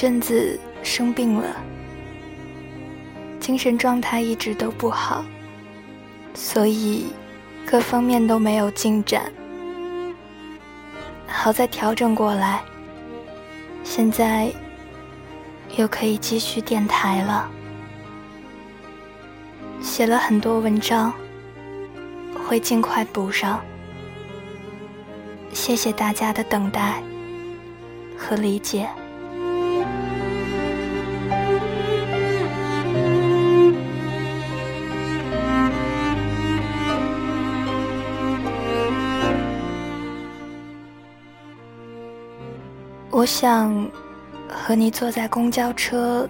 阵子生病了，精神状态一直都不好，所以各方面都没有进展。好在调整过来，现在又可以继续电台了。写了很多文章，会尽快补上。谢谢大家的等待和理解。我想和你坐在公交车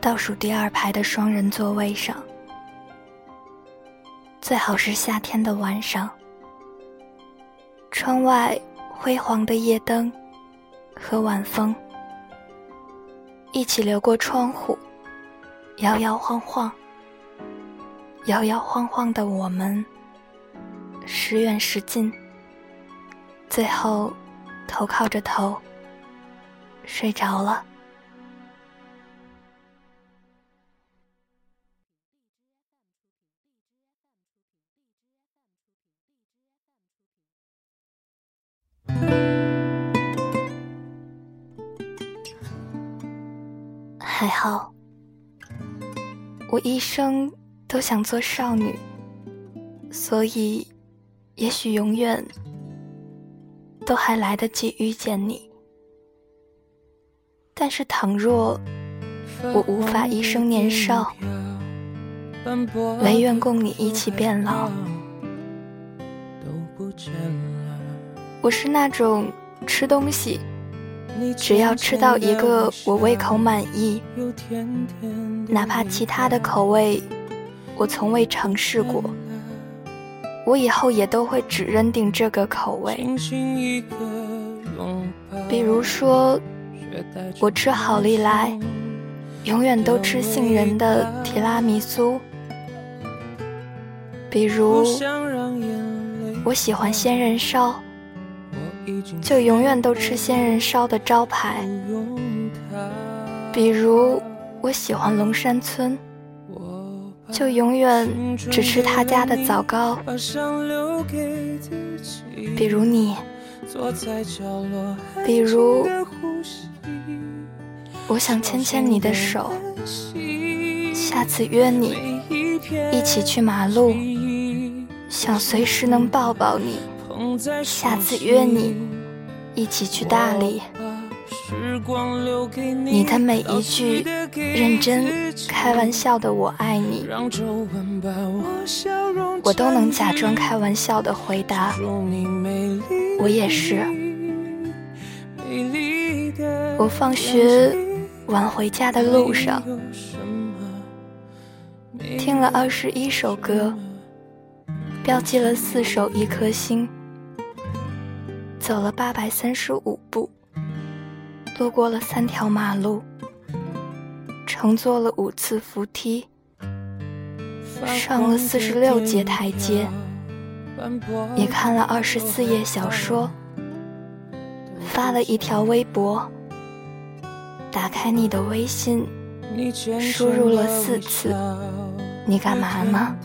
倒数第二排的双人座位上，最好是夏天的晚上，窗外辉煌的夜灯和晚风一起流过窗户，摇摇晃晃，摇摇晃晃的我们，时远时近，最后头靠着头。睡着了。还好，我一生都想做少女，所以也许永远都还来得及遇见你。但是，倘若我无法一生年少，唯愿共你一起变老。我是那种吃东西，只要吃到一个我胃口满意，哪怕其他的口味我从未尝试过，我以后也都会只认定这个口味。比如说。我吃好利来，永远都吃杏仁的提拉米苏。比如，我喜欢仙人烧，就永远都吃仙人烧的招牌。比如，我喜欢龙山村，就永远只吃他家的枣糕。比如你，比如。我想牵牵你的手，下次约你一起去马路，想随时能抱抱你。下次约你一起去大理，你的每一句认真、开玩笑的“我爱你”，我都能假装开玩笑的回答：“我也是。”我放学晚回家的路上，听了二十一首歌，标记了四首一颗星，走了八百三十五步，路过了三条马路，乘坐了五次扶梯，上了四十六节台阶，也看了二十四页小说。发了一条微博，打开你的微信，输入了四次，你干嘛呢？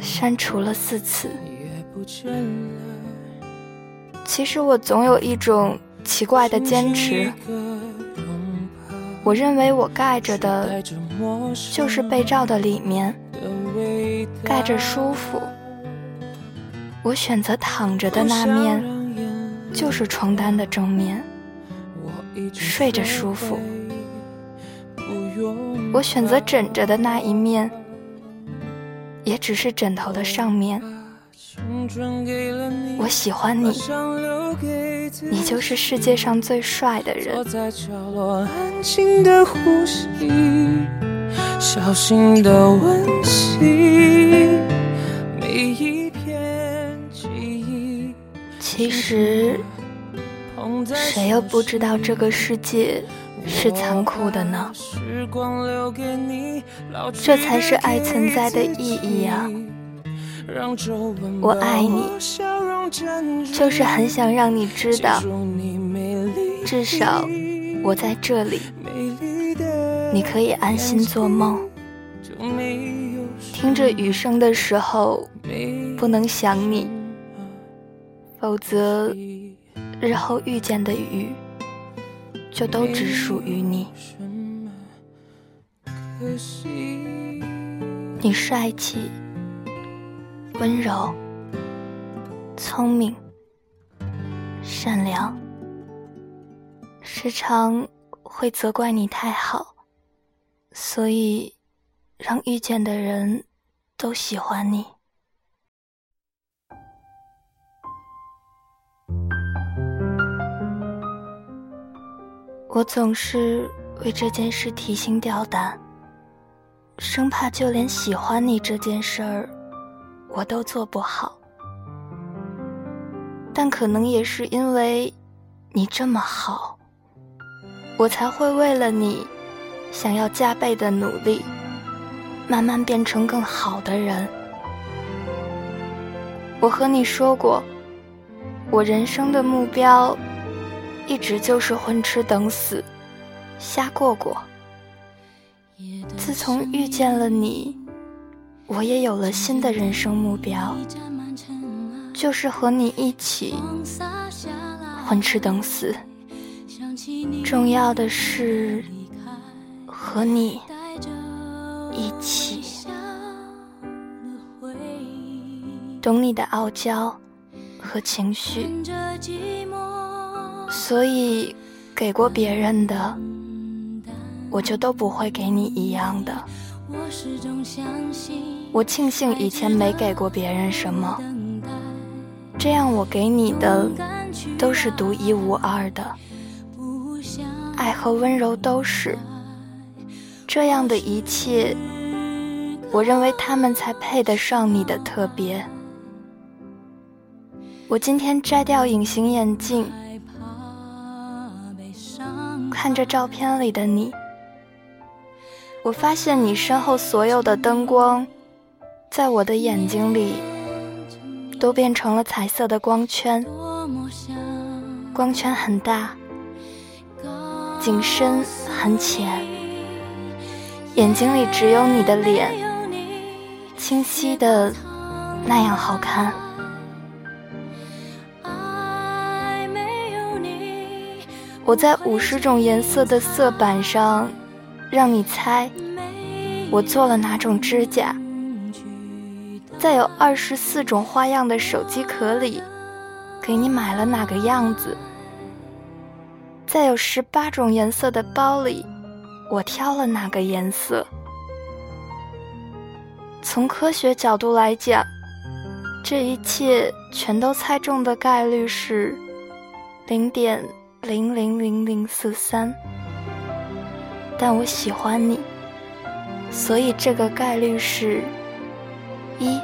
删除了四次。其实我总有一种奇怪的坚持，我认为我盖着的，就是被罩的里面，盖着舒服。我选择躺着的那面。就是床单的正面，睡着舒服。我选择枕着的那一面，也只是枕头的上面。我喜欢你，你就是世界上最帅的人。其实，谁又不知道这个世界是残酷的呢？这才是爱存在的意义啊！我爱你，就是很想让你知道，至少我在这里，你可以安心做梦。听着雨声的时候，不能想你。否则，日后遇见的雨就都只属于你。你帅气、温柔、聪明、善良，时常会责怪你太好，所以让遇见的人都喜欢你。我总是为这件事提心吊胆，生怕就连喜欢你这件事儿，我都做不好。但可能也是因为你这么好，我才会为了你，想要加倍的努力，慢慢变成更好的人。我和你说过，我人生的目标。一直就是混吃等死，瞎过过。自从遇见了你，我也有了新的人生目标，就是和你一起混吃等死。重要的是和你一起，懂你的傲娇和情绪。所以，给过别人的，我就都不会给你一样的。我庆幸以前没给过别人什么，这样我给你的都是独一无二的，爱和温柔都是。这样的一切，我认为他们才配得上你的特别。我今天摘掉隐形眼镜。看着照片里的你，我发现你身后所有的灯光，在我的眼睛里都变成了彩色的光圈。光圈很大，景深很浅，眼睛里只有你的脸，清晰的那样好看。我在五十种颜色的色板上，让你猜我做了哪种指甲；在有二十四种花样的手机壳里，给你买了哪个样子；在有十八种颜色的包里，我挑了哪个颜色。从科学角度来讲，这一切全都猜中的概率是零点零零零零四三。但我喜欢你，所以这个概率是一。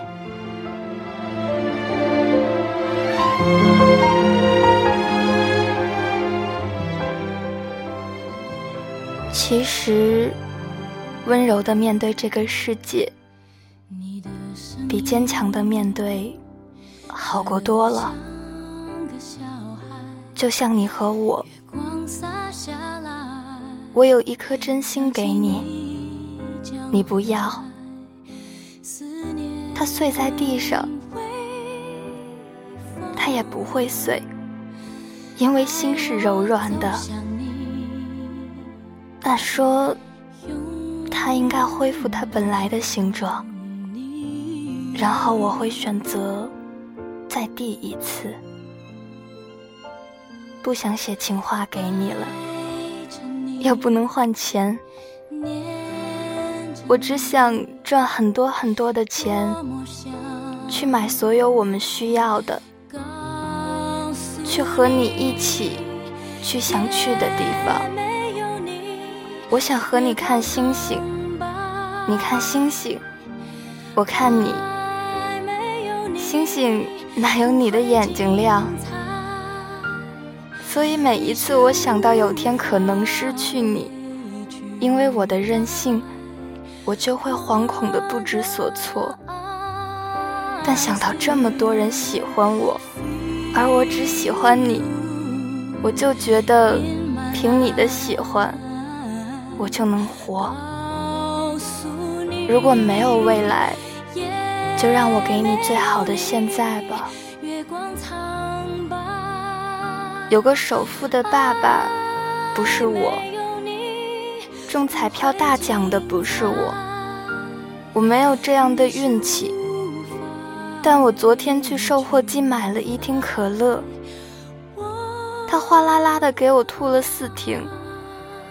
其实，温柔的面对这个世界，比坚强的面对好过多了。就像你和我，我有一颗真心给你，你不要，它碎在地上，它也不会碎，因为心是柔软的。他说：“它应该恢复它本来的形状，然后我会选择再递一次。不想写情话给你了，又不能换钱，我只想赚很多很多的钱，去买所有我们需要的，去和你一起去想去的地方。”我想和你看星星，你看星星，我看你。星星哪有你的眼睛亮？所以每一次我想到有天可能失去你，因为我的任性，我就会惶恐的不知所措。但想到这么多人喜欢我，而我只喜欢你，我就觉得凭你的喜欢。我就能活。如果没有未来，就让我给你最好的现在吧。有个首富的爸爸，不是我；中彩票大奖的不是我。我没有这样的运气。但我昨天去售货机买了一听可乐，他哗啦啦的给我吐了四听。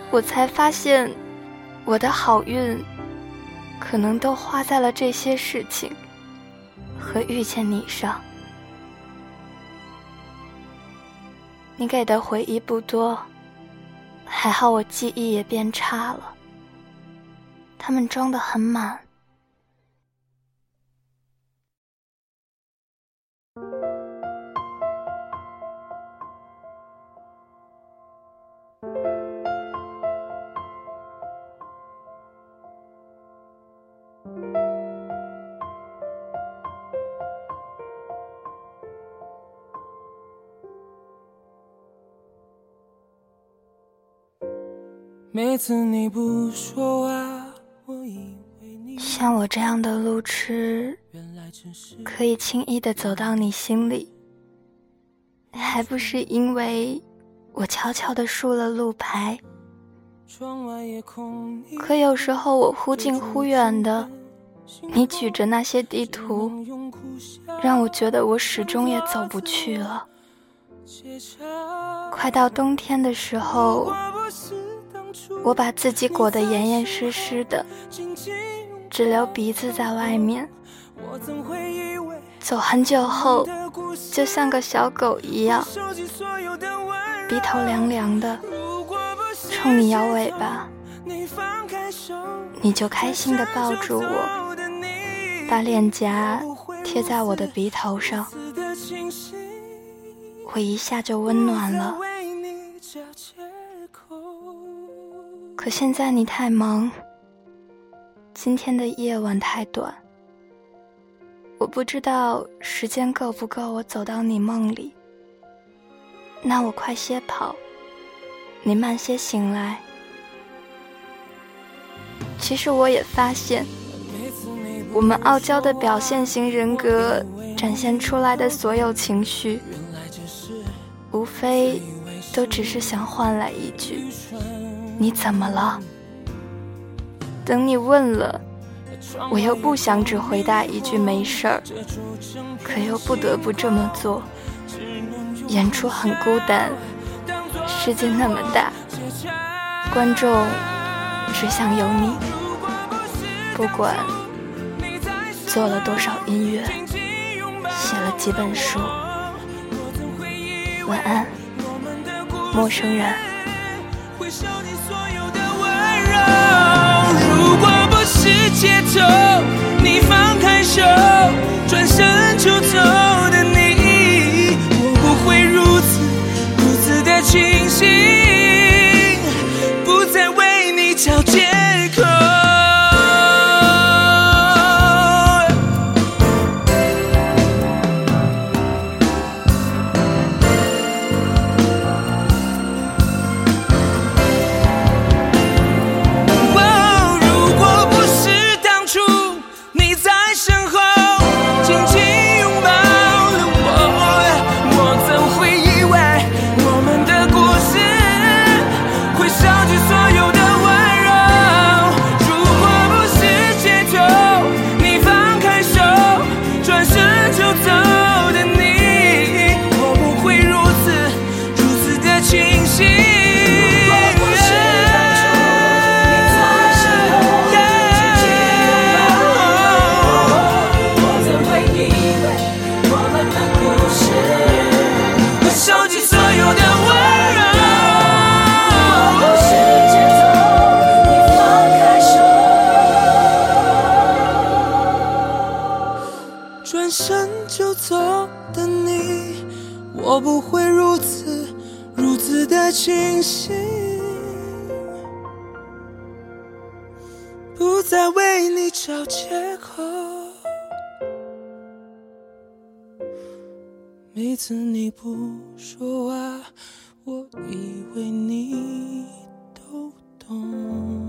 我才发现，我的好运可能都花在了这些事情和遇见你上。你给的回忆不多，还好我记忆也变差了，他们装得很满。每次你不说话，像我这样的路痴，可以轻易的走到你心里，还不是因为我悄悄的竖了路牌？可有时候我忽近忽远的，你举着那些地图，让我觉得我始终也走不去了。快到冬天的时候。我把自己裹得严严实实的，只留鼻子在外面。走很久后，就像个小狗一样，鼻头凉凉的，冲你摇尾巴，你就开心地抱住我，把脸颊贴在我的鼻头上，我一下就温暖了。可现在你太忙，今天的夜晚太短，我不知道时间够不够我走到你梦里。那我快些跑，你慢些醒来。其实我也发现，我们傲娇的表现型人格展现出来的所有情绪，无非都只是想换来一句。你怎么了？等你问了，我又不想只回答一句没事儿，可又不得不这么做。演出很孤单，世界那么大，观众只想有你。不管做了多少音乐，写了几本书。晚安，陌生人。如果不是街头，你放开手，转身就走。我不会如此如此的清醒，不再为你找借口。每次你不说话，我以为你都懂。